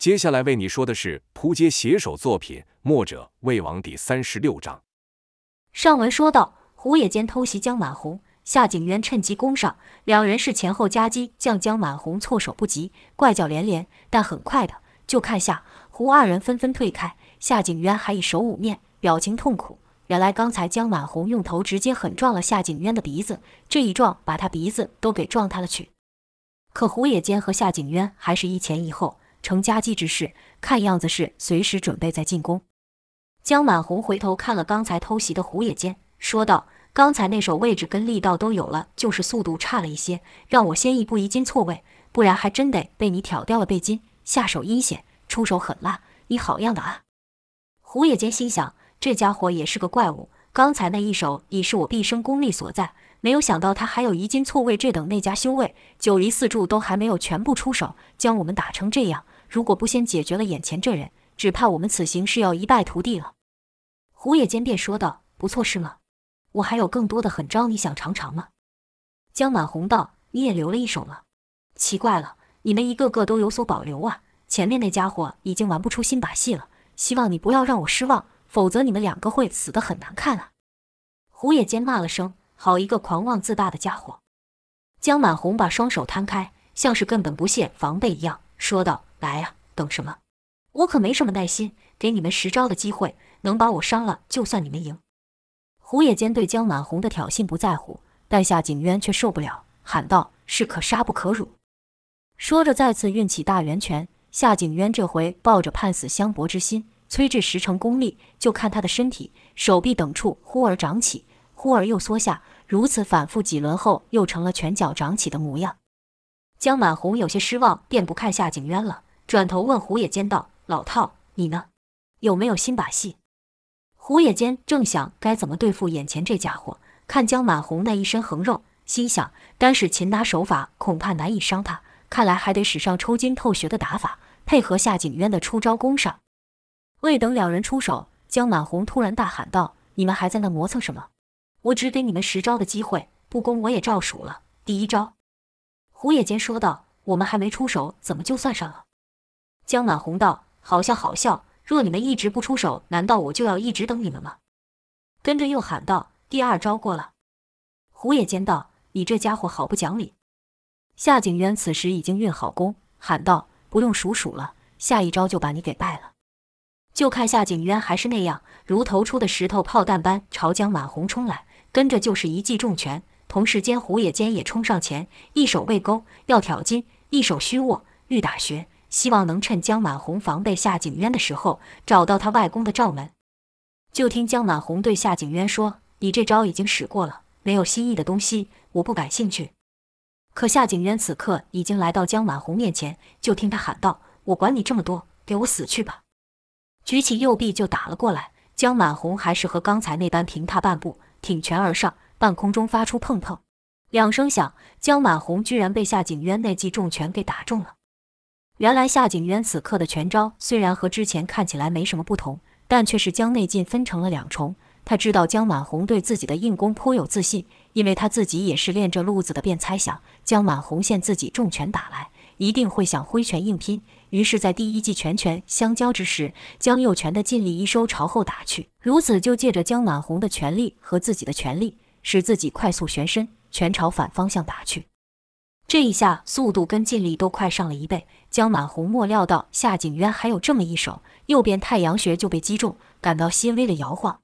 接下来为你说的是扑街写手作品《墨者魏王》第三十六章。上文说到，胡野间偷袭江满红，夏景渊趁机攻上，两人是前后夹击，将江满红措手不及，怪叫连连。但很快的，就看下胡二人纷纷退开，夏景渊还以手捂面，表情痛苦。原来刚才江满红用头直接狠撞了夏景渊的鼻子，这一撞把他鼻子都给撞塌了去。可胡野间和夏景渊还是一前一后。成夹击之势，看样子是随时准备再进攻。江满红回头看了刚才偷袭的胡野间，说道：“刚才那手位置跟力道都有了，就是速度差了一些，让我先一步移筋错位，不然还真得被你挑掉了背筋。下手阴险，出手狠辣，你好样的啊！”胡野间心想：这家伙也是个怪物，刚才那一手已是我毕生功力所在。没有想到他还有移筋错位这等内家修为，九离四柱都还没有全部出手，将我们打成这样。如果不先解决了眼前这人，只怕我们此行是要一败涂地了。胡野间便说道：“不错，是吗？我还有更多的狠招，你想尝尝吗？”江满红道：“你也留了一手了？奇怪了，你们一个个都有所保留啊！前面那家伙已经玩不出新把戏了，希望你不要让我失望，否则你们两个会死得很难看啊！”胡野间骂了声。好一个狂妄自大的家伙！江满红把双手摊开，像是根本不屑防备一样，说道：“来呀，等什么？我可没什么耐心，给你们十招的机会，能把我伤了，就算你们赢。”胡野间对江满红的挑衅不在乎，但夏景渊却受不了，喊道：“是可杀不可辱！”说着，再次运起大圆拳。夏景渊这回抱着判死相搏之心，催至十成功力，就看他的身体、手臂等处忽而长起。忽而又缩下，如此反复几轮后，又成了拳脚长起的模样。江满红有些失望，便不看夏景渊了，转头问胡野间道：“老套，你呢？有没有新把戏？”胡野间正想该怎么对付眼前这家伙，看江满红那一身横肉，心想单使擒拿手法恐怕难以伤他，看来还得使上抽筋透穴的打法，配合夏景渊的出招攻上。未等两人出手，江满红突然大喊道：“你们还在那磨蹭什么？”我只给你们十招的机会，不攻我也照数了。第一招，胡野间说道：“我们还没出手，怎么就算上了？”江满红道：“好笑好笑，若你们一直不出手，难道我就要一直等你们吗？”跟着又喊道：“第二招过了。”胡野间道：“你这家伙好不讲理。”夏景渊此时已经运好功，喊道：“不用数数了，下一招就把你给败了。”就看夏景渊还是那样，如投出的石头炮弹般朝江满红冲来。跟着就是一记重拳，同时间胡野间也冲上前，一手背勾要挑筋，一手虚握欲打穴，希望能趁江满红防备夏景渊的时候，找到他外公的罩门。就听江满红对夏景渊说：“你这招已经使过了，没有新意的东西，我不感兴趣。”可夏景渊此刻已经来到江满红面前，就听他喊道：“我管你这么多，给我死去吧！”举起右臂就打了过来。江满红还是和刚才那般平踏半步。挺拳而上，半空中发出砰砰两声响，江满红居然被夏景渊那记重拳给打中了。原来夏景渊此刻的拳招虽然和之前看起来没什么不同，但却是将内劲分成了两重。他知道江满红对自己的硬功颇有自信，因为他自己也是练这路子的，便猜想江满红见自己重拳打来，一定会想挥拳硬拼。于是，在第一记拳拳相交之时，将右拳的劲力一收，朝后打去。如此，就借着江满红的拳力和自己的全力，使自己快速旋身，拳朝反方向打去。这一下，速度跟劲力都快上了一倍。江满红莫料到夏景渊还有这么一手，右边太阳穴就被击中，感到些微的摇晃。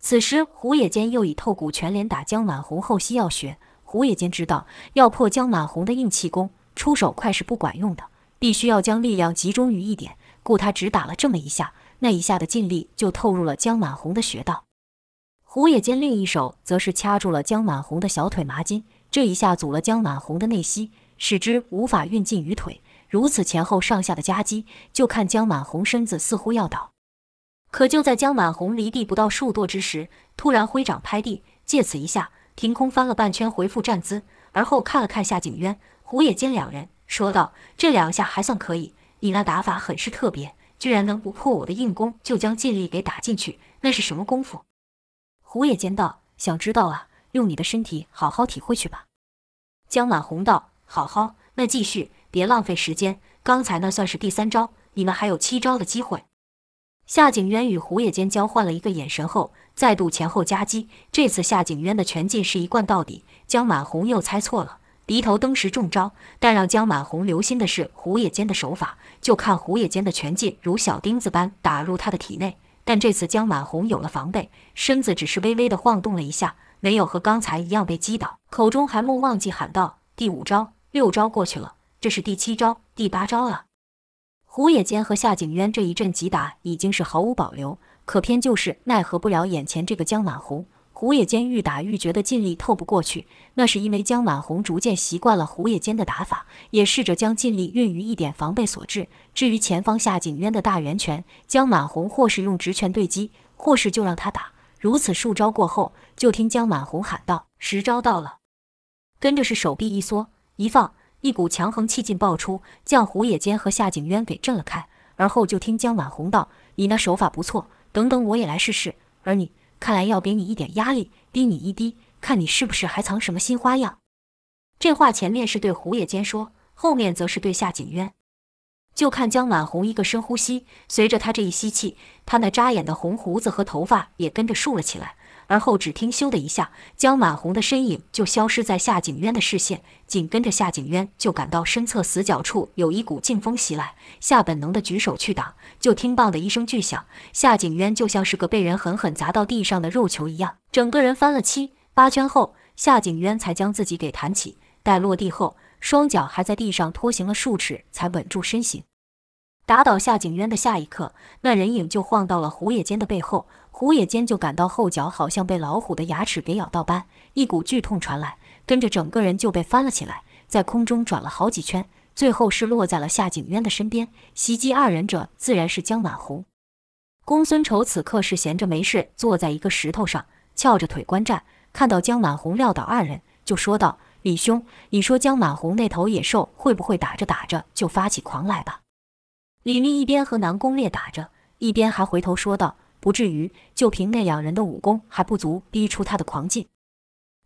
此时，胡野间又以透骨拳连打江满红后溪要穴。胡野间知道，要破江满红的硬气功，出手快是不管用的。必须要将力量集中于一点，故他只打了这么一下，那一下的劲力就透入了江满红的穴道。胡野间另一手则是掐住了江满红的小腿麻筋，这一下阻了江满红的内息，使之无法运劲于腿。如此前后上下的夹击，就看江满红身子似乎要倒。可就在江满红离地不到数踱之时，突然挥掌拍地，借此一下凭空翻了半圈，回复站姿，而后看了看夏景渊、胡野间两人。说道：“这两下还算可以，你那打法很是特别，居然能不破我的硬功就将劲力给打进去，那是什么功夫？”胡野间道：“想知道啊，用你的身体好好体会去吧。”江满红道：“好好，那继续，别浪费时间。刚才那算是第三招，你们还有七招的机会。夏景渊与胡野间交换了一个眼神后，再度前后夹击。这次夏景渊的拳劲是一贯到底，江满红又猜错了，鼻头登时中招。但让江满红留心的是胡野间的手法，就看胡野间的拳劲如小钉子般打入他的体内。但这次江满红有了防备，身子只是微微的晃动了一下，没有和刚才一样被击倒，口中还没忘记喊道：“第五招，六招过去了，这是第七招、第八招啊。”胡野间和夏景渊这一阵击打已经是毫无保留，可偏就是奈何不了眼前这个江满红。胡野间愈打愈觉得劲力透不过去，那是因为江满红逐渐习惯了胡野间的打法，也试着将劲力运于一点防备所致。至于前方夏景渊的大圆拳，江满红或是用直拳对击，或是就让他打。如此数招过后，就听江满红喊道：“十招到了！”跟着是手臂一缩一放。一股强横气劲爆出，将胡野间和夏景渊给震了开。而后就听江晚红道：“你那手法不错，等等我也来试试。而你，看来要给你一点压力，逼你一逼，看你是不是还藏什么新花样。”这话前面是对胡野间说，后面则是对夏景渊。就看江晚红一个深呼吸，随着他这一吸气，他那扎眼的红胡子和头发也跟着竖了起来。而后只听“咻”的一下，江满红的身影就消失在夏景渊的视线。紧跟着，夏景渊就感到身侧死角处有一股劲风袭来，下本能的举手去挡，就听“棒”的一声巨响，夏景渊就像是个被人狠狠砸到地上的肉球一样，整个人翻了七八圈后，夏景渊才将自己给弹起。待落地后，双脚还在地上拖行了数尺，才稳住身形。打倒夏景渊的下一刻，那人影就晃到了胡野间的背后。胡野间就感到后脚好像被老虎的牙齿给咬到般，一股剧痛传来，跟着整个人就被翻了起来，在空中转了好几圈，最后是落在了夏景渊的身边。袭击二人者自然是江满红。公孙仇此刻是闲着没事，坐在一个石头上，翘着腿观战，看到江满红撂倒二人，就说道：“李兄，你说江满红那头野兽会不会打着打着就发起狂来吧？”李密一边和南宫烈打着，一边还回头说道。不至于，就凭那两人的武功还不足逼出他的狂劲。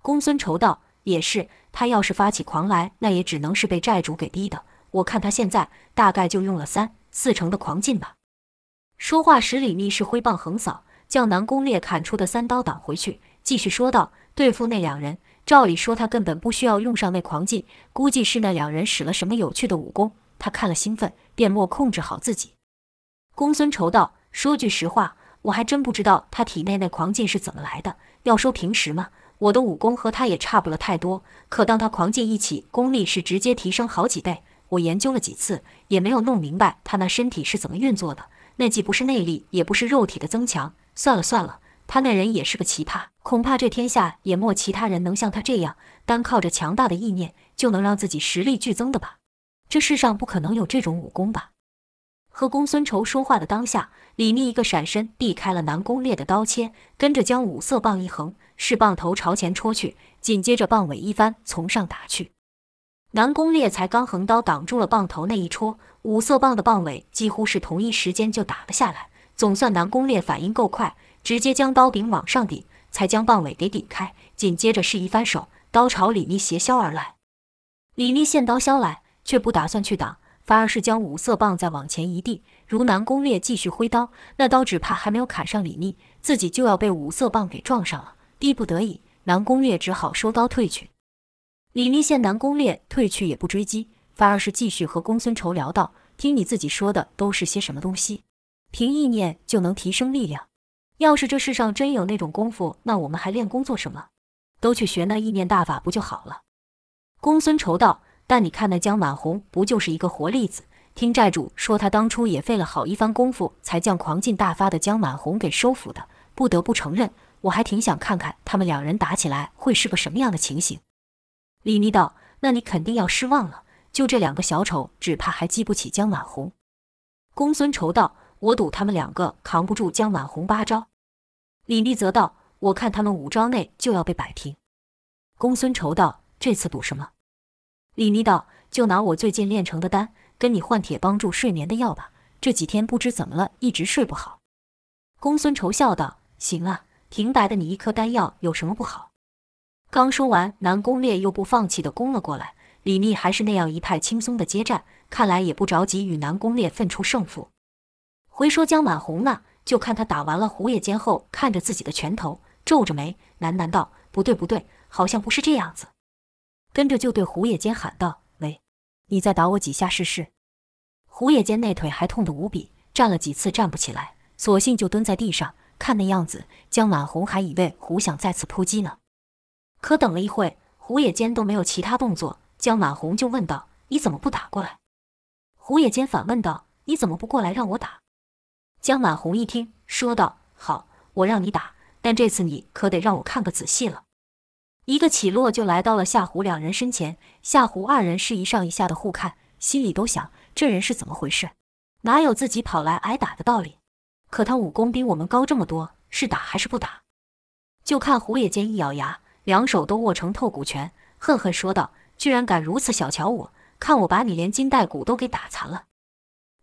公孙仇道：“也是，他要是发起狂来，那也只能是被债主给逼的。我看他现在大概就用了三四成的狂劲吧。”说话时，李密是挥棒横扫，将南宫烈砍出的三刀挡回去，继续说道：“对付那两人，照理说他根本不需要用上那狂劲，估计是那两人使了什么有趣的武功，他看了兴奋，便没控制好自己。”公孙仇道：“说句实话。”我还真不知道他体内那狂劲是怎么来的。要说平时嘛，我的武功和他也差不了太多。可当他狂劲一起，功力是直接提升好几倍。我研究了几次，也没有弄明白他那身体是怎么运作的。那既不是内力，也不是肉体的增强。算了算了，他那人也是个奇葩，恐怕这天下也没其他人能像他这样，单靠着强大的意念就能让自己实力剧增的吧？这世上不可能有这种武功吧？和公孙仇说话的当下，李密一个闪身避开了南宫烈的刀切，跟着将五色棒一横，是棒头朝前戳去，紧接着棒尾一翻，从上打去。南宫烈才刚横刀挡住了棒头那一戳，五色棒的棒尾几乎是同一时间就打了下来。总算南宫烈反应够快，直接将刀柄往上顶，才将棒尾给顶开。紧接着是一翻手，刀朝李密斜削而来。李密见刀削来，却不打算去挡。反而是将五色棒再往前一递，如南宫烈继续挥刀，那刀只怕还没有砍上李密，自己就要被五色棒给撞上了。逼不得已，南宫烈只好收刀退去。李密见南宫烈退去也不追击，反而是继续和公孙仇聊道：“听你自己说的都是些什么东西？凭意念就能提升力量？要是这世上真有那种功夫，那我们还练功做什么？都去学那意念大法不就好了？”公孙仇道。但你看那江满红不就是一个活例子？听寨主说，他当初也费了好一番功夫，才将狂劲大发的江满红给收服的。不得不承认，我还挺想看看他们两人打起来会是个什么样的情形。李密道：“那你肯定要失望了，就这两个小丑，只怕还激不起江满红。”公孙仇道：“我赌他们两个扛不住江满红八招。”李密则道：“我看他们五招内就要被摆平。”公孙仇道：“这次赌什么？”李密道：“就拿我最近炼成的丹，跟你换铁帮助睡眠的药吧。这几天不知怎么了，一直睡不好。”公孙仇笑道：“行啊，平白的你一颗丹药有什么不好？”刚说完，南宫烈又不放弃的攻了过来。李密还是那样一派轻松的接战，看来也不着急与南宫烈分出胜负。回说江满红呢，就看他打完了胡野间后，看着自己的拳头，皱着眉，喃喃道：“不对，不对，好像不是这样子。”跟着就对胡野间喊道：“喂，你再打我几下试试。”胡野间那腿还痛得无比，站了几次站不起来，索性就蹲在地上。看那样子，江满红还以为胡想再次扑击呢。可等了一会，胡野间都没有其他动作，江满红就问道：“你怎么不打过来？”胡野间反问道：“你怎么不过来让我打？”江满红一听，说道：“好，我让你打，但这次你可得让我看个仔细了。”一个起落就来到了夏胡两人身前，夏胡二人是一上一下的互看，心里都想：这人是怎么回事？哪有自己跑来挨打的道理？可他武功比我们高这么多，是打还是不打？就看胡野间一咬牙，两手都握成透骨拳，恨恨说道：“居然敢如此小瞧我，看我把你连筋带骨都给打残了！”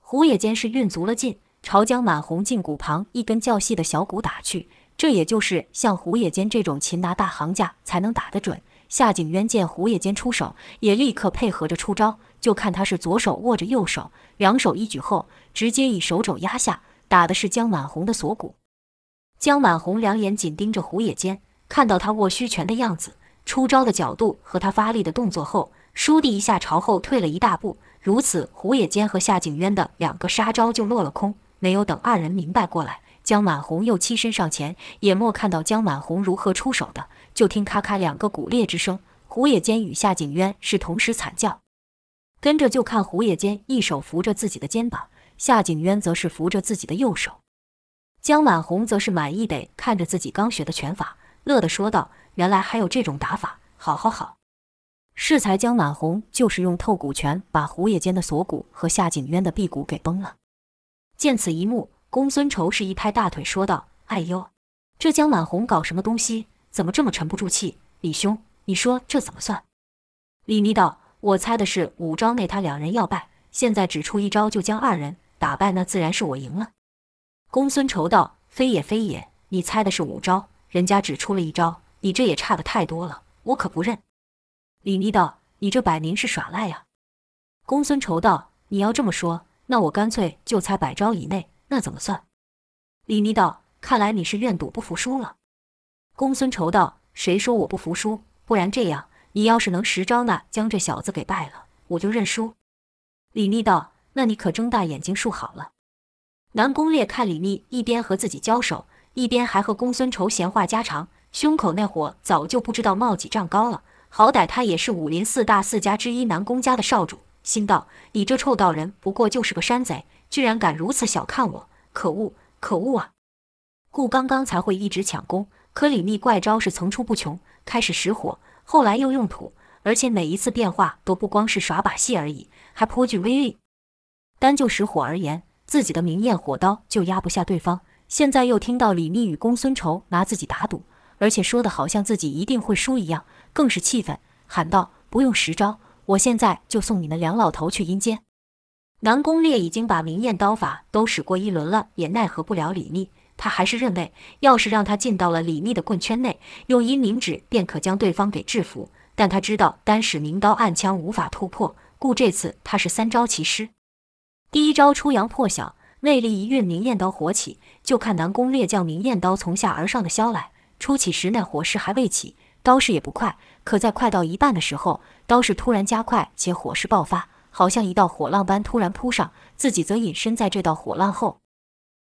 胡野间是运足了劲，朝江满红胫骨旁一根较细的小骨打去。这也就是像胡野间这种擒拿大行家才能打得准。夏景渊见胡野间出手，也立刻配合着出招。就看他是左手握着右手，两手一举后，直接以手肘压下。打的是江满红的锁骨，江满红两眼紧盯着胡野间，看到他握虚拳的样子、出招的角度和他发力的动作后，倏地一下朝后退了一大步。如此，胡野间和夏景渊的两个杀招就落了空。没有等二人明白过来，江满红又欺身上前，也莫看到江满红如何出手的，就听咔咔两个骨裂之声，胡野间与夏景渊是同时惨叫，跟着就看胡野间一手扶着自己的肩膀。夏景渊则是扶着自己的右手，江满红则是满意的看着自己刚学的拳法，乐得说道：“原来还有这种打法，好好好！”适才江满红就是用透骨拳把胡野间的锁骨和夏景渊的臂骨给崩了。见此一幕，公孙仇是一拍大腿说道：“哎呦，这江满红搞什么东西？怎么这么沉不住气？李兄，你说这怎么算？”李密道：“我猜的是五招内他两人要败，现在只出一招就将二人。”打败那自然是我赢了。公孙仇道：“非也非也，你猜的是五招，人家只出了一招，你这也差的太多了，我可不认。”李密道：“你这摆明是耍赖呀！”公孙仇道：“你要这么说，那我干脆就猜百招以内，那怎么算？”李密道：“看来你是愿赌不服输了。”公孙仇道：“谁说我不服输？不然这样，你要是能十招呢，将这小子给败了，我就认输。”李密道。那你可睁大眼睛数好了。南宫烈看李密一边和自己交手，一边还和公孙仇闲话家常，胸口那火早就不知道冒几丈高了。好歹他也是武林四大世家之一南宫家的少主，心道：你这臭道人不过就是个山贼，居然敢如此小看我，可恶，可恶啊！故刚刚才会一直抢攻，可李密怪招是层出不穷，开始使火，后来又用土，而且每一次变化都不光是耍把戏而已，还颇具威力。单就使火而言，自己的明艳火刀就压不下对方。现在又听到李密与公孙仇拿自己打赌，而且说的好像自己一定会输一样，更是气愤，喊道：“不用十招，我现在就送你们两老头去阴间。”南宫烈已经把明艳刀法都使过一轮了，也奈何不了李密。他还是认为，要是让他进到了李密的棍圈内，用阴灵指便可将对方给制服。但他知道单使明刀暗枪无法突破，故这次他是三招齐施。第一招出阳破晓，内力一运，明艳刀火起。就看南宫烈将明艳刀从下而上的削来，出起时那火势还未起，刀势也不快。可在快到一半的时候，刀势突然加快，且火势爆发，好像一道火浪般突然扑上，自己则隐身在这道火浪后。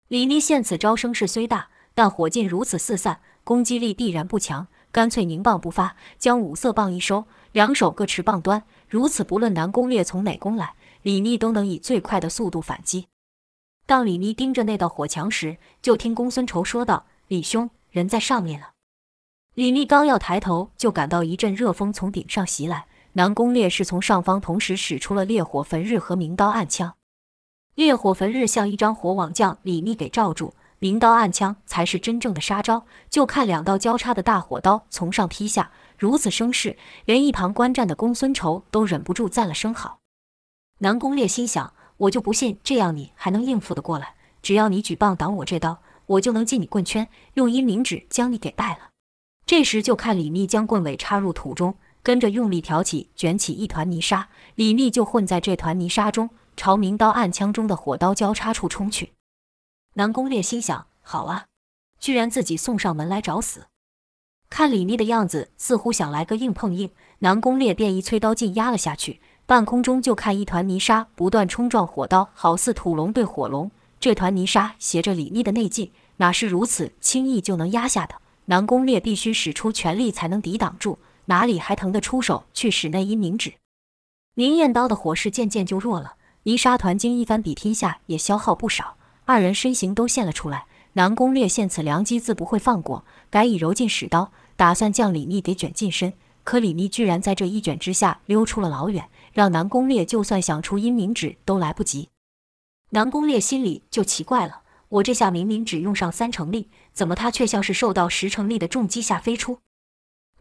李密见此招声势虽大，但火劲如此四散，攻击力必然不强，干脆凝棒不发，将五色棒一收，两手各持棒端，如此不论南宫烈从哪攻来。李密都能以最快的速度反击。当李密盯着那道火墙时，就听公孙仇说道：“李兄，人在上面了。”李密刚要抬头，就感到一阵热风从顶上袭来。南宫烈是从上方同时使出了烈火焚日和明刀暗枪。烈火焚日像一张火网将李密给罩住，明刀暗枪才是真正的杀招。就看两道交叉的大火刀从上劈下，如此声势，连一旁观战的公孙仇都忍不住赞了声好。南宫烈心想：“我就不信这样你还能应付得过来。只要你举棒挡我这刀，我就能进你棍圈，用阴灵指将你给败了。”这时就看李密将棍尾插入土中，跟着用力挑起，卷起一团泥沙，李密就混在这团泥沙中，朝明刀暗枪中的火刀交叉处冲去。南宫烈心想：好啊，居然自己送上门来找死！看李密的样子，似乎想来个硬碰硬，南宫烈便一催刀劲压了下去。半空中就看一团泥沙不断冲撞火刀，好似土龙对火龙。这团泥沙携着李密的内劲，哪是如此轻易就能压下的？南宫烈必须使出全力才能抵挡住，哪里还腾得出手去使那阴冥纸？明艳刀的火势渐渐就弱了，泥沙团经一番比拼下也消耗不少，二人身形都现了出来。南宫烈见此良机自不会放过，改以柔劲使刀，打算将李密给卷近身。可李密居然在这一卷之下溜出了老远，让南宫烈就算想出阴冥指都来不及。南宫烈心里就奇怪了：我这下明明只用上三成力，怎么他却像是受到十成力的重击下飞出？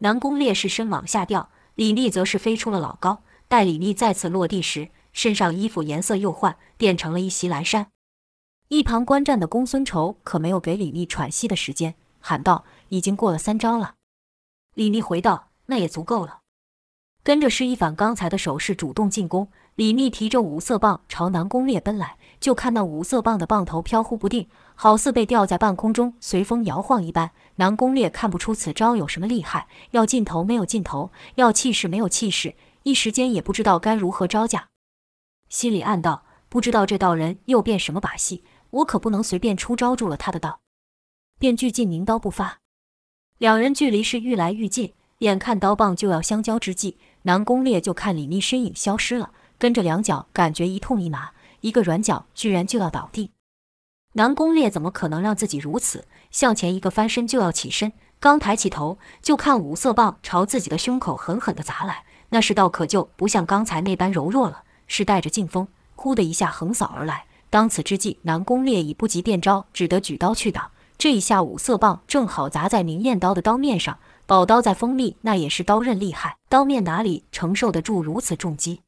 南宫烈是身往下掉，李丽则是飞出了老高。待李丽再次落地时，身上衣服颜色又换，变成了一袭蓝衫。一旁观战的公孙仇可没有给李丽喘息的时间，喊道：“已经过了三招了。”李丽回道。那也足够了。跟着施一反刚才的手势主动进攻，李密提着五色棒朝南宫烈奔来，就看那五色棒的棒头飘忽不定，好似被吊在半空中随风摇晃一般。南宫烈看不出此招有什么厉害，要劲头没有劲头，要气势没有气势，一时间也不知道该如何招架，心里暗道：不知道这道人又变什么把戏，我可不能随便出招住了他的道。便俱进凝刀不发，两人距离是愈来愈近。眼看刀棒就要相交之际，南宫烈就看李密身影消失了，跟着两脚感觉一痛一麻，一个软脚居然就要倒地。南宫烈怎么可能让自己如此？向前一个翻身就要起身，刚抬起头就看五色棒朝自己的胸口狠狠地砸来，那势道可就不像刚才那般柔弱了，是带着劲风，呼的一下横扫而来。当此之际，南宫烈已不及变招，只得举刀去挡。这一下五色棒正好砸在明艳刀的刀面上。宝刀再锋利，那也是刀刃厉害，刀面哪里承受得住如此重击？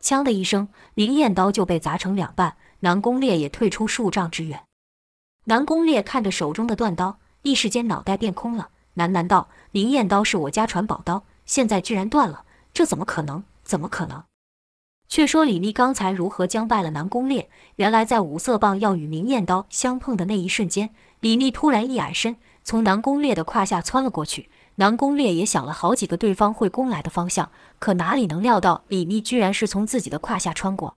锵的一声，明艳刀就被砸成两半，南宫烈也退出数丈之远。南宫烈看着手中的断刀，一时间脑袋变空了，喃喃道：“明艳刀是我家传宝刀，现在居然断了，这怎么可能？怎么可能？”却说李密刚才如何将败了南宫烈？原来在五色棒要与明艳刀相碰的那一瞬间，李密突然一矮身，从南宫烈的胯下窜了过去。南宫烈也想了好几个对方会攻来的方向，可哪里能料到李密居然是从自己的胯下穿过。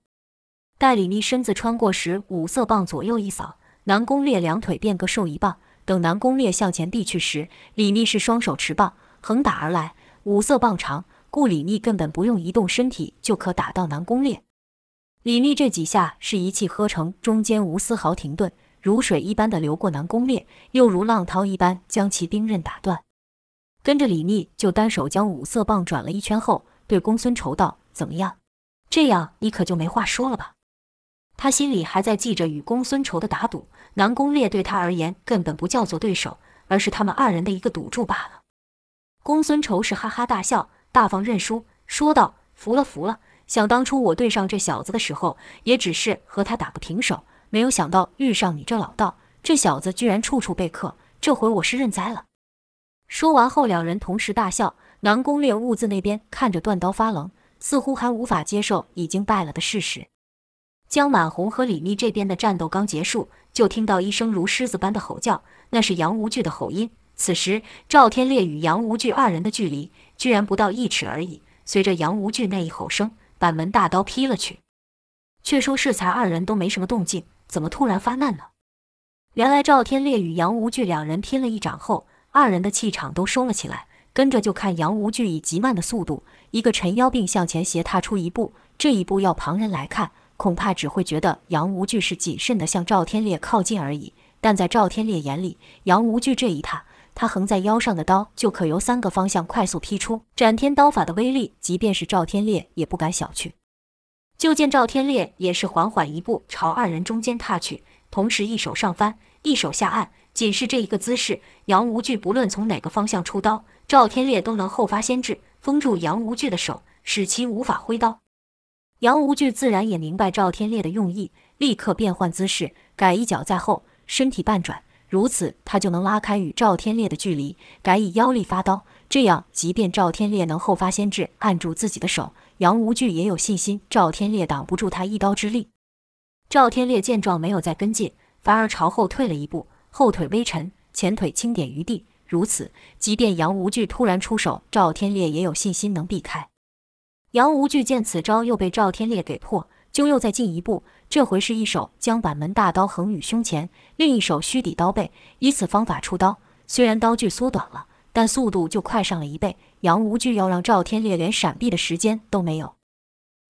待李密身子穿过时，五色棒左右一扫，南宫烈两腿便各受一棒。等南宫烈向前递去时，李密是双手持棒横打而来。五色棒长，故李密根本不用移动身体就可打到南宫烈。李密这几下是一气呵成，中间无丝毫停顿，如水一般的流过南宫烈，又如浪涛一般将其兵刃打断。跟着李密就单手将五色棒转了一圈后，对公孙仇道：“怎么样？这样你可就没话说了吧？”他心里还在记着与公孙仇的打赌，南宫烈对他而言根本不叫做对手，而是他们二人的一个赌注罢了。公孙仇是哈哈大笑，大方认输，说道：“服了，服了。想当初我对上这小子的时候，也只是和他打个平手，没有想到遇上你这老道，这小子居然处处被克，这回我是认栽了。”说完后，两人同时大笑。南宫烈兀自那边看着断刀发愣，似乎还无法接受已经败了的事实。江满红和李密这边的战斗刚结束，就听到一声如狮子般的吼叫，那是杨无惧的吼音。此时赵天烈与杨无惧二人的距离居然不到一尺而已。随着杨无惧那一吼声，板门大刀劈了去。却说适才二人都没什么动静，怎么突然发难了？原来赵天烈与杨无惧两人拼了一掌后。二人的气场都收了起来，跟着就看杨无惧以极慢的速度，一个沉腰并向前斜踏出一步。这一步要旁人来看，恐怕只会觉得杨无惧是谨慎地向赵天烈靠近而已。但在赵天烈眼里，杨无惧这一踏，他横在腰上的刀就可由三个方向快速劈出，斩天刀法的威力，即便是赵天烈也不敢小觑。就见赵天烈也是缓缓一步朝二人中间踏去，同时一手上翻，一手下按。仅是这一个姿势，杨无惧不论从哪个方向出刀，赵天烈都能后发先至，封住杨无惧的手，使其无法挥刀。杨无惧自然也明白赵天烈的用意，立刻变换姿势，改一脚在后，身体半转，如此他就能拉开与赵天烈的距离，改以腰力发刀。这样，即便赵天烈能后发先至按住自己的手，杨无惧也有信心赵天烈挡不住他一刀之力。赵天烈见状，没有再跟进，反而朝后退了一步，后腿微沉，前腿轻点于地。如此，即便杨无惧突然出手，赵天烈也有信心能避开。杨无惧见此招又被赵天烈给破，就又再进一步，这回是一手将板门大刀横于胸前，另一手虚抵刀背，以此方法出刀。虽然刀距缩短了。但速度就快上了一倍，杨无惧要让赵天烈连闪避的时间都没有。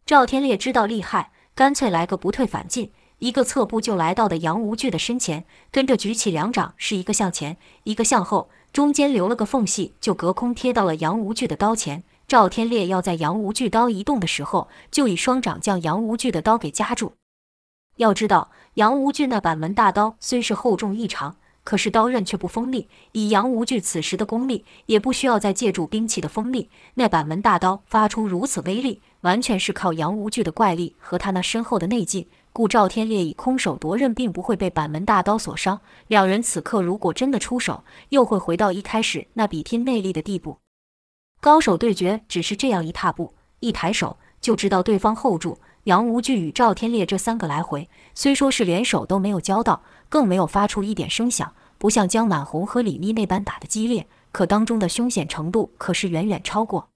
赵天烈知道厉害，干脆来个不退反进，一个侧步就来到了杨无惧的身前，跟着举起两掌，是一个向前，一个向后，中间留了个缝隙，就隔空贴到了杨无惧的刀前。赵天烈要在杨无惧刀移动的时候，就以双掌将杨无惧的刀给夹住。要知道，杨无惧那板门大刀虽是厚重异常。可是刀刃却不锋利，以杨无惧此时的功力，也不需要再借助兵器的锋利。那板门大刀发出如此威力，完全是靠杨无惧的怪力和他那深厚的内劲。故赵天烈以空手夺刃，并不会被板门大刀所伤。两人此刻如果真的出手，又会回到一开始那比拼内力的地步。高手对决只是这样一踏步，一抬手，就知道对方 hold 住。杨无惧与赵天烈这三个来回，虽说是连手都没有交到。更没有发出一点声响，不像江满红和李密那般打得激烈，可当中的凶险程度可是远远超过。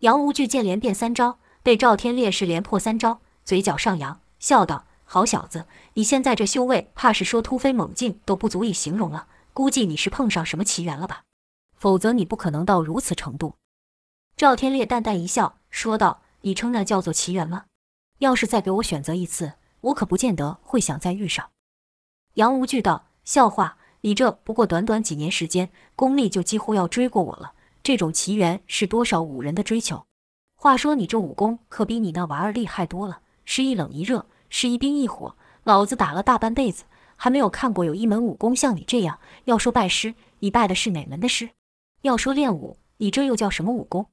杨无惧见连变三招，被赵天烈是连破三招，嘴角上扬，笑道：“好小子，你现在这修为，怕是说突飞猛进都不足以形容了。估计你是碰上什么奇缘了吧？否则你不可能到如此程度。”赵天烈淡淡一笑，说道：“你称那叫做奇缘吗？要是再给我选择一次，我可不见得会想再遇上。”杨无惧道：“笑话，你这不过短短几年时间，功力就几乎要追过我了。这种奇缘是多少武人的追求？话说你这武功可比你那娃儿厉害多了，是一冷一热，是一冰一火。老子打了大半辈子，还没有看过有一门武功像你这样。要说拜师，你拜的是哪门的师？要说练武，你这又叫什么武功？”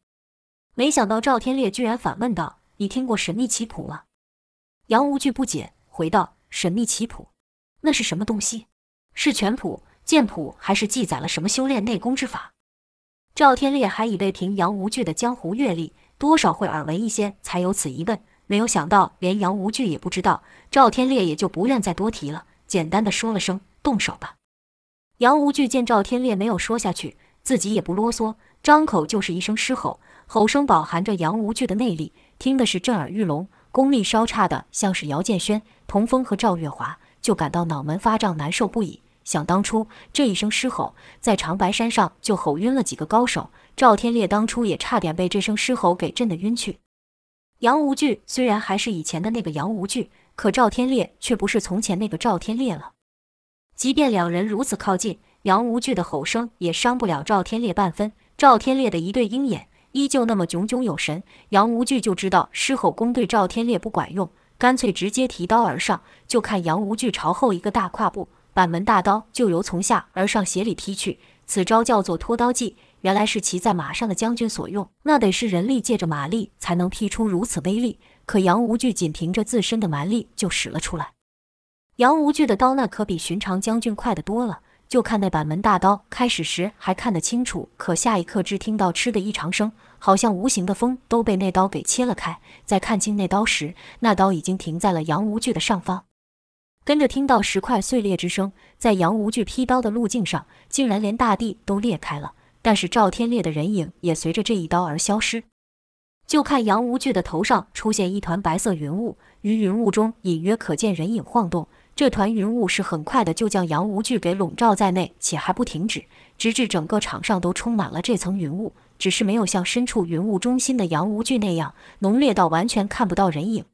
没想到赵天烈居然反问道：“你听过神秘棋谱吗？”杨无惧不解，回道：“神秘棋谱。”那是什么东西？是拳谱、剑谱，还是记载了什么修炼内功之法？赵天烈还以为凭杨无惧的江湖阅历，多少会耳闻一些，才有此疑问。没有想到连杨无惧也不知道，赵天烈也就不愿再多提了，简单的说了声“动手吧”。杨无惧见赵天烈没有说下去，自己也不啰嗦，张口就是一声狮吼，吼声饱含着杨无惧的内力，听的是震耳欲聋。功力稍差的，像是姚建轩、童风和赵月华。就感到脑门发胀，难受不已。想当初这一声狮吼，在长白山上就吼晕了几个高手。赵天烈当初也差点被这声狮吼给震得晕去。杨无惧虽然还是以前的那个杨无惧，可赵天烈却不是从前那个赵天烈了。即便两人如此靠近，杨无惧的吼声也伤不了赵天烈半分。赵天烈的一对鹰眼依旧那么炯炯有神，杨无惧就知道狮吼功对赵天烈不管用。干脆直接提刀而上，就看杨无惧朝后一个大跨步，板门大刀就由从下而上斜里劈去。此招叫做拖刀计，原来是骑在马上的将军所用。那得是人力借着马力才能劈出如此威力，可杨无惧仅凭着自身的蛮力就使了出来。杨无惧的刀那可比寻常将军快得多了。就看那板门大刀，开始时还看得清楚，可下一刻只听到“嗤”的一长声，好像无形的风都被那刀给切了开。再看清那刀时，那刀已经停在了杨无惧的上方，跟着听到石块碎裂之声，在杨无惧劈刀的路径上，竟然连大地都裂开了。但是赵天烈的人影也随着这一刀而消失。就看杨无惧的头上出现一团白色云雾，于云雾中隐约可见人影晃动。这团云雾是很快的就将杨无惧给笼罩在内，且还不停止，直至整个场上都充满了这层云雾。只是没有像身处云雾中心的杨无惧那样浓烈到完全看不到人影。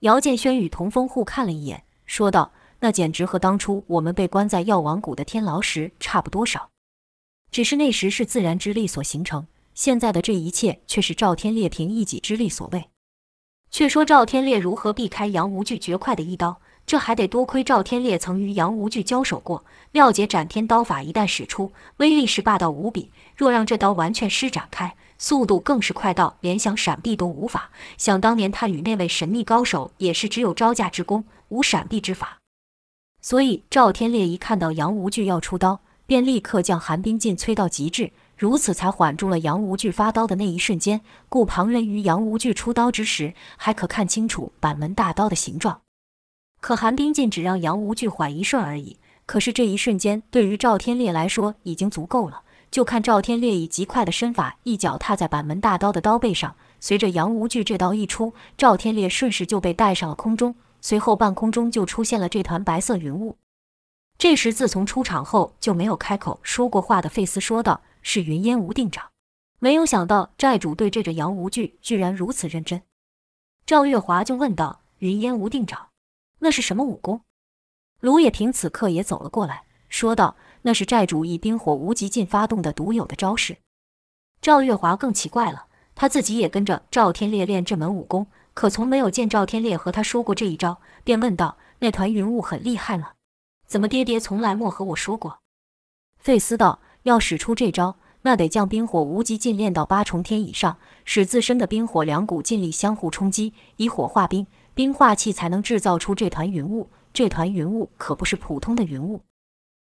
姚建轩与童风互看了一眼，说道：“那简直和当初我们被关在药王谷的天牢时差不多少。只是那时是自然之力所形成，现在的这一切却是赵天烈凭一己之力所为。却说赵天烈如何避开杨无惧绝快的一刀？”这还得多亏赵天烈曾与杨无惧交手过，料解斩天刀法一旦使出，威力是霸道无比。若让这刀完全施展开，速度更是快到连想闪避都无法。想当年他与那位神秘高手也是只有招架之功，无闪避之法。所以赵天烈一看到杨无惧要出刀，便立刻将寒冰劲催到极致，如此才缓住了杨无惧发刀的那一瞬间。故旁人于杨无惧出刀之时，还可看清楚板门大刀的形状。可寒冰劲只让杨无惧缓一瞬而已。可是这一瞬间，对于赵天烈来说已经足够了。就看赵天烈以极快的身法，一脚踏在板门大刀的刀背上。随着杨无惧这刀一出，赵天烈顺势就被带上了空中。随后半空中就出现了这团白色云雾。这时，自从出场后就没有开口说过话的费斯说道：“是云烟无定掌。”没有想到寨主对这个杨无惧居然如此认真。赵月华就问道：“云烟无定掌，那是什么武功？”卢也平此刻也走了过来，说道：“那是寨主以冰火无极劲发动的独有的招式。”赵月华更奇怪了，他自己也跟着赵天烈练这门武功，可从没有见赵天烈和他说过这一招，便问道：“那团云雾很厉害吗？怎么爹爹从来没和我说过？”费斯道：“要使出这招，那得将冰火无极境练到八重天以上，使自身的冰火两股劲力相互冲击，以火化冰，冰化气，才能制造出这团云雾。”这团云雾可不是普通的云雾。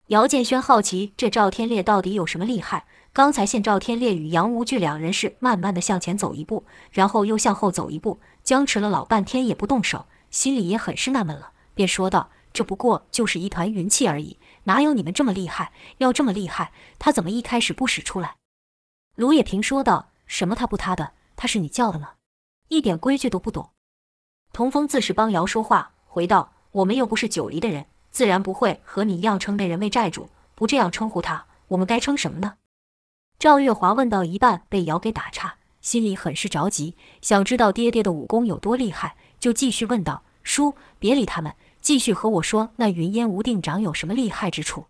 姚建轩好奇这赵天烈到底有什么厉害。刚才见赵天烈与杨无惧两人是慢慢的向前走一步，然后又向后走一步，僵持了老半天也不动手，心里也很是纳闷了，便说道：“这不过就是一团云气而已，哪有你们这么厉害？要这么厉害，他怎么一开始不使出来？”卢也平说道：“什么他不他的？他是你叫的吗？一点规矩都不懂。”童风自是帮姚说话，回道。我们又不是九黎的人，自然不会和你一样称那人为寨主。不这样称呼他，我们该称什么呢？赵月华问到一半，被姚给打岔，心里很是着急，想知道爹爹的武功有多厉害，就继续问道：“叔，别理他们，继续和我说那云烟无定掌有什么厉害之处？”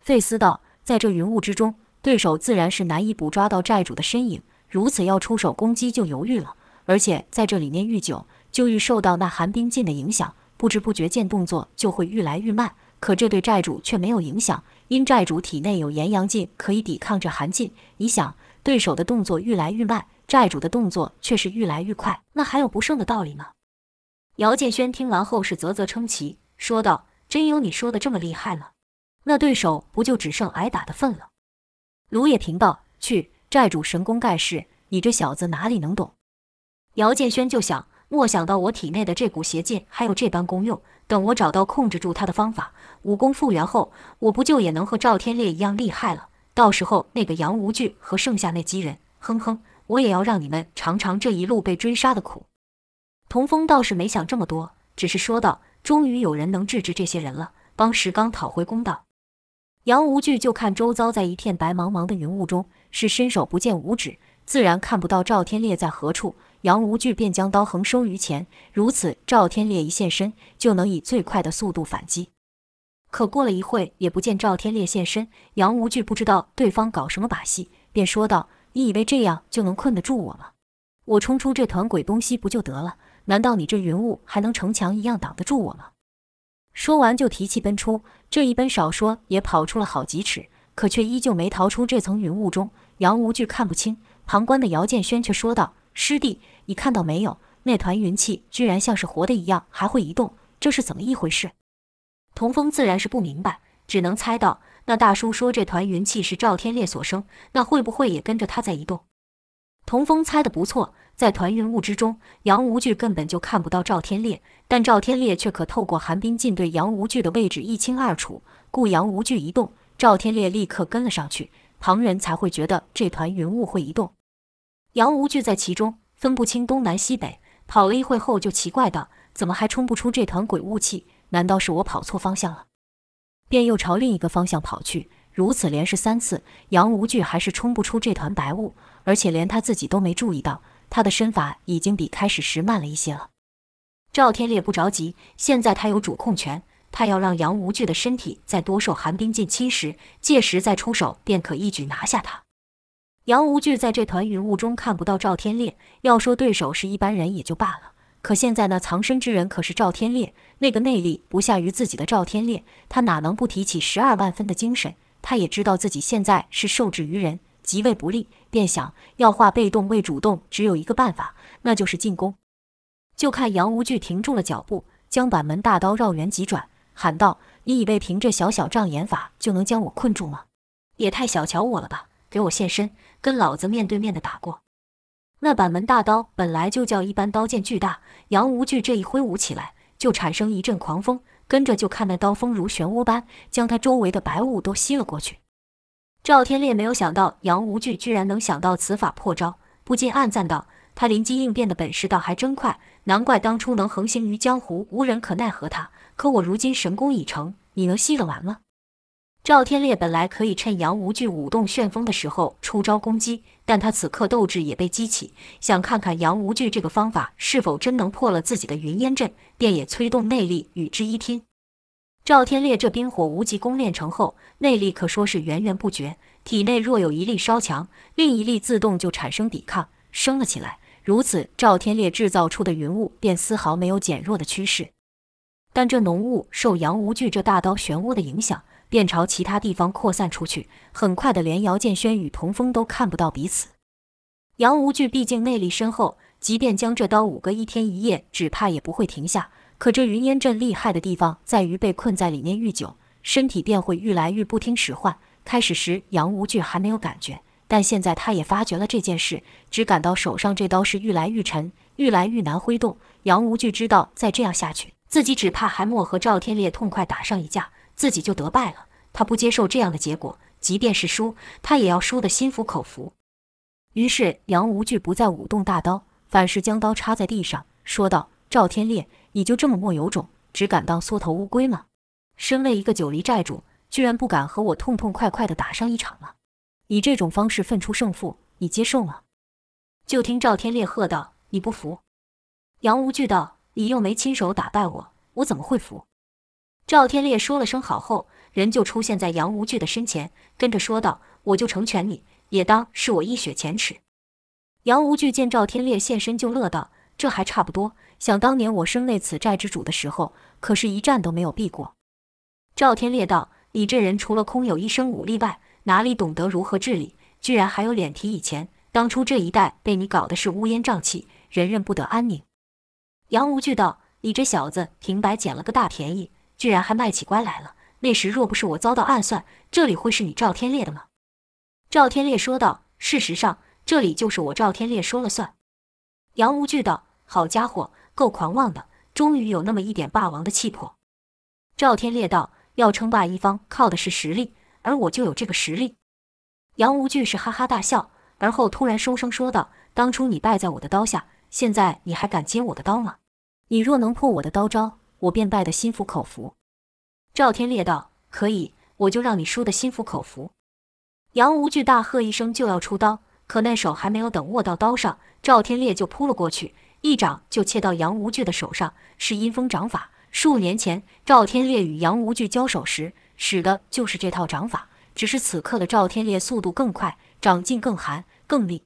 费斯道：“在这云雾之中，对手自然是难以捕捉到债主的身影，如此要出手攻击就犹豫了。而且在这里面愈久，就愈受到那寒冰劲的影响。”不知不觉间动作就会愈来愈慢，可这对债主却没有影响，因债主体内有炎阳劲可以抵抗这寒劲。你想，对手的动作愈来愈慢，债主的动作却是愈来愈快，那还有不胜的道理吗？姚建轩听完后是啧啧称奇，说道：“真有你说的这么厉害吗？那对手不就只剩挨打的份了？”卢也平道：“去，寨主神功盖世，你这小子哪里能懂？”姚建轩就想。莫想到我体内的这股邪劲还有这般功用，等我找到控制住他的方法，武功复原后，我不就也能和赵天烈一样厉害了？到时候那个杨无惧和剩下那几人，哼哼，我也要让你们尝尝这一路被追杀的苦。童风倒是没想这么多，只是说道：“终于有人能制止这些人了，帮石刚讨回公道。”杨无惧就看周遭在一片白茫茫的云雾中，是伸手不见五指，自然看不到赵天烈在何处。杨无惧便将刀横收于前，如此赵天烈一现身，就能以最快的速度反击。可过了一会，也不见赵天烈现身。杨无惧不知道对方搞什么把戏，便说道：“你以为这样就能困得住我吗？我冲出这团鬼东西不就得了？难道你这云雾还能城墙一样挡得住我吗？”说完就提气奔出，这一奔少说也跑出了好几尺，可却依旧没逃出这层云雾中。杨无惧看不清，旁观的姚建轩却说道：“师弟。”你看到没有？那团云气居然像是活的一样，还会移动，这是怎么一回事？童风自然是不明白，只能猜到那大叔说这团云气是赵天烈所生，那会不会也跟着他在移动？童风猜得不错，在团云雾之中，杨无惧根本就看不到赵天烈，但赵天烈却可透过寒冰镜对杨无惧的位置一清二楚，故杨无惧一动，赵天烈立刻跟了上去，旁人才会觉得这团云雾会移动。杨无惧在其中。分不清东南西北，跑了一会后就奇怪道：“怎么还冲不出这团鬼雾气？难道是我跑错方向了？”便又朝另一个方向跑去。如此连试三次，杨无惧还是冲不出这团白雾，而且连他自己都没注意到，他的身法已经比开始时慢了一些了。赵天烈不着急，现在他有主控权，他要让杨无惧的身体再多受寒冰劲侵蚀，届时再出手便可一举拿下他。杨无惧在这团云雾中看不到赵天烈，要说对手是一般人也就罢了。可现在那藏身之人可是赵天烈，那个内力不下于自己的赵天烈，他哪能不提起十二万分的精神？他也知道自己现在是受制于人，极为不利，便想要化被动为主动，只有一个办法，那就是进攻。就看杨无惧停住了脚步，将板门大刀绕圆急转，喊道：“你以为凭这小小障眼法就能将我困住吗？也太小瞧我了吧！”给我现身，跟老子面对面的打过。那板门大刀本来就叫一般刀剑巨大，杨无惧这一挥舞起来，就产生一阵狂风，跟着就看那刀锋如漩涡般将他周围的白雾都吸了过去。赵天烈没有想到杨无惧居然能想到此法破招，不禁暗赞道：“他灵机应变的本事倒还真快，难怪当初能横行于江湖，无人可奈何他。可我如今神功已成，你能吸得完吗？”赵天烈本来可以趁杨无惧舞动旋风的时候出招攻击，但他此刻斗志也被激起，想看看杨无惧这个方法是否真能破了自己的云烟阵，便也催动内力与之一拼。赵天烈这冰火无极功练成后，内力可说是源源不绝，体内若有一力稍强，另一力自动就产生抵抗，升了起来。如此，赵天烈制造出的云雾便丝毫没有减弱的趋势。但这浓雾受杨无惧这大刀漩涡的影响，便朝其他地方扩散出去，很快的，连姚建轩与童风都看不到彼此。杨无惧毕竟内力深厚，即便将这刀舞个一天一夜，只怕也不会停下。可这云烟阵厉害的地方在于被困在里面愈久，身体便会愈来愈不听使唤。开始时，杨无惧还没有感觉，但现在他也发觉了这件事，只感到手上这刀是愈来愈沉，愈来愈难挥动。杨无惧知道，再这样下去，自己只怕还没和赵天烈痛快打上一架。自己就得败了，他不接受这样的结果，即便是输，他也要输得心服口服。于是杨无惧不再舞动大刀，反是将刀插在地上，说道：“赵天烈，你就这么莫有种，只敢当缩头乌龟吗？身为一个九黎寨主，居然不敢和我痛痛快快地打上一场吗？以这种方式分出胜负，你接受吗？”就听赵天烈喝道：“你不服？”杨无惧道：“你又没亲手打败我，我怎么会服？”赵天烈说了声好后，人就出现在杨无惧的身前，跟着说道：“我就成全你，也当是我一雪前耻。”杨无惧见赵天烈现身，就乐道：“这还差不多。想当年我身为此寨之主的时候，可是一战都没有避过。”赵天烈道：“你这人除了空有一身武力外，哪里懂得如何治理？居然还有脸提以前？当初这一带被你搞的是乌烟瘴气，人人不得安宁。”杨无惧道：“你这小子平白捡了个大便宜。”居然还卖起乖来了！那时若不是我遭到暗算，这里会是你赵天烈的吗？赵天烈说道：“事实上，这里就是我赵天烈说了算。”杨无惧道：“好家伙，够狂妄的，终于有那么一点霸王的气魄。”赵天烈道：“要称霸一方，靠的是实力，而我就有这个实力。”杨无惧是哈哈大笑，而后突然收声说道：“当初你败在我的刀下，现在你还敢接我的刀吗？你若能破我的刀招。”我便败得心服口服。赵天烈道：“可以，我就让你输得心服口服。”杨无惧大喝一声就要出刀，可那手还没有等握到刀上，赵天烈就扑了过去，一掌就切到杨无惧的手上，是阴风掌法。数年前赵天烈与杨无惧交手时使的就是这套掌法，只是此刻的赵天烈速度更快，掌劲更寒更利。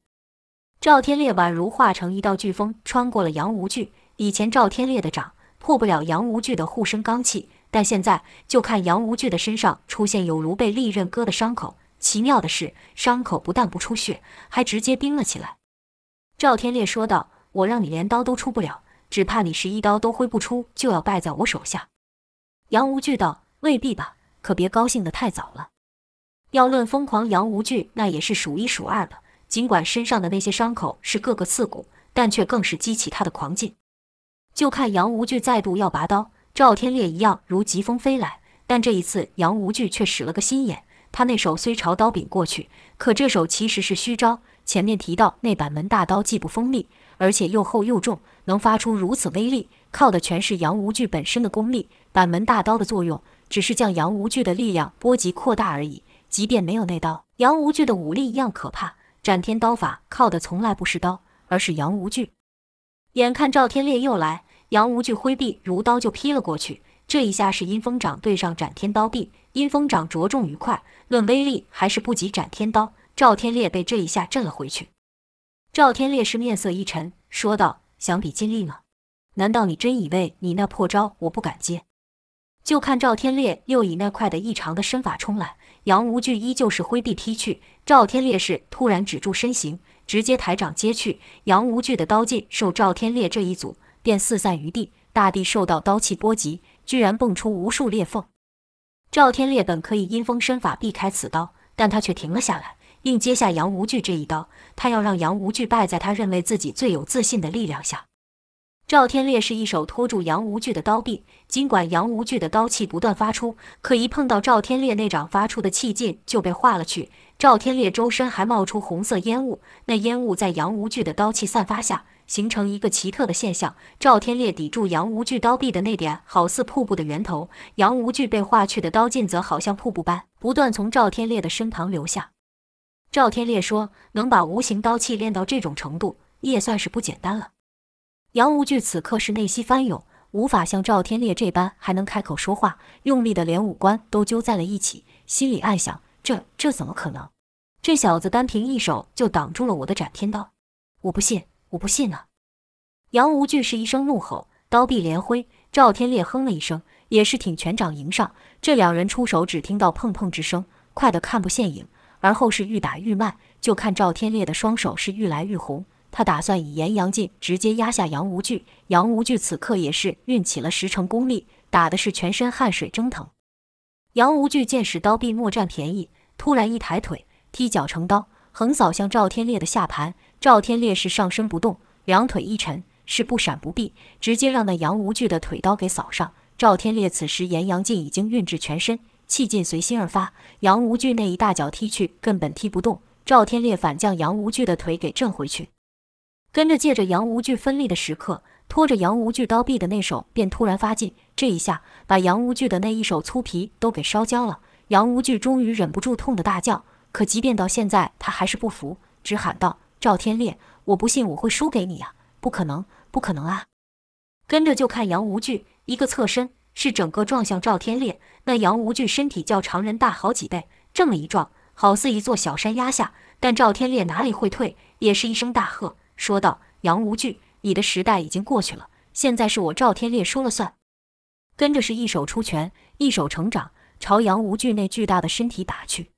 赵天烈宛如化成一道飓风，穿过了杨无惧。以前赵天烈的掌。破不了杨无惧的护身罡气，但现在就看杨无惧的身上出现有如被利刃割的伤口。奇妙的是，伤口不但不出血，还直接冰了起来。赵天烈说道：“我让你连刀都出不了，只怕你十一刀都挥不出，就要败在我手下。”杨无惧道：“未必吧，可别高兴得太早了。要论疯狂，杨无惧那也是数一数二的。尽管身上的那些伤口是个个刺骨，但却更是激起他的狂劲。”就看杨无惧再度要拔刀，赵天烈一样如疾风飞来，但这一次杨无惧却使了个心眼，他那手虽朝刀柄过去，可这手其实是虚招。前面提到那板门大刀既不锋利，而且又厚又重，能发出如此威力，靠的全是杨无惧本身的功力。板门大刀的作用只是将杨无惧的力量波及扩大而已，即便没有那刀，杨无惧的武力一样可怕。斩天刀法靠的从来不是刀，而是杨无惧。眼看赵天烈又来。杨无惧挥臂如刀就劈了过去，这一下是阴风掌对上斩天刀臂，阴风掌着重于快，论威力还是不及斩天刀。赵天烈被这一下震了回去。赵天烈是面色一沉，说道：“想比尽力吗？难道你真以为你那破招我不敢接？”就看赵天烈又以那快的异常的身法冲来，杨无惧依旧是挥臂踢去。赵天烈是突然止住身形，直接抬掌接去。杨无惧的刀劲受赵天烈这一阻。便四散于地，大地受到刀气波及，居然蹦出无数裂缝。赵天烈本可以阴风身法避开此刀，但他却停了下来，硬接下杨无惧这一刀。他要让杨无惧败在他认为自己最有自信的力量下。赵天烈是一手托住杨无惧的刀臂，尽管杨无惧的刀气不断发出，可一碰到赵天烈那掌发出的气劲就被化了去。赵天烈周身还冒出红色烟雾，那烟雾在杨无惧的刀气散发下，形成一个奇特的现象。赵天烈抵住杨无惧刀臂的那点，好似瀑布的源头；杨无惧被化去的刀劲，则好像瀑布般不断从赵天烈的身旁流下。赵天烈说：“能把无形刀气练到这种程度，也算是不简单了。”杨无惧此刻是内息翻涌，无法像赵天烈这般还能开口说话，用力的连五官都揪在了一起，心里暗想：这这怎么可能？这小子单凭一手就挡住了我的斩天刀，我不信！我不信啊！杨无惧是一声怒吼，刀臂连挥。赵天烈哼了一声，也是挺拳掌迎上。这两人出手，只听到砰砰之声，快得看不见影。而后是愈打愈慢，就看赵天烈的双手是愈来愈红。他打算以炎阳劲直接压下杨无惧。杨无惧此刻也是运起了十成功力，打的是全身汗水蒸腾。杨无惧见使刀臂莫占便宜，突然一抬腿，踢脚成刀，横扫向赵天烈的下盘。赵天烈是上身不动，两腿一沉，是不闪不避，直接让那杨无惧的腿刀给扫上。赵天烈此时炎阳劲已经运至全身，气劲随心而发。杨无惧那一大脚踢去，根本踢不动。赵天烈反将杨无惧的腿给震回去，跟着借着杨无惧分力的时刻，拖着杨无惧刀臂的那手便突然发劲。这一下把杨无惧的那一手粗皮都给烧焦了。杨无惧终于忍不住痛得大叫，可即便到现在，他还是不服，只喊道。赵天烈，我不信我会输给你呀！不可能，不可能啊！跟着就看杨无惧一个侧身，是整个撞向赵天烈。那杨无惧身体较常人大好几倍，这么一撞，好似一座小山压下。但赵天烈哪里会退，也是一声大喝，说道：“杨无惧，你的时代已经过去了，现在是我赵天烈说了算。”跟着是一手出拳，一手成掌，朝杨无惧那巨大的身体打去。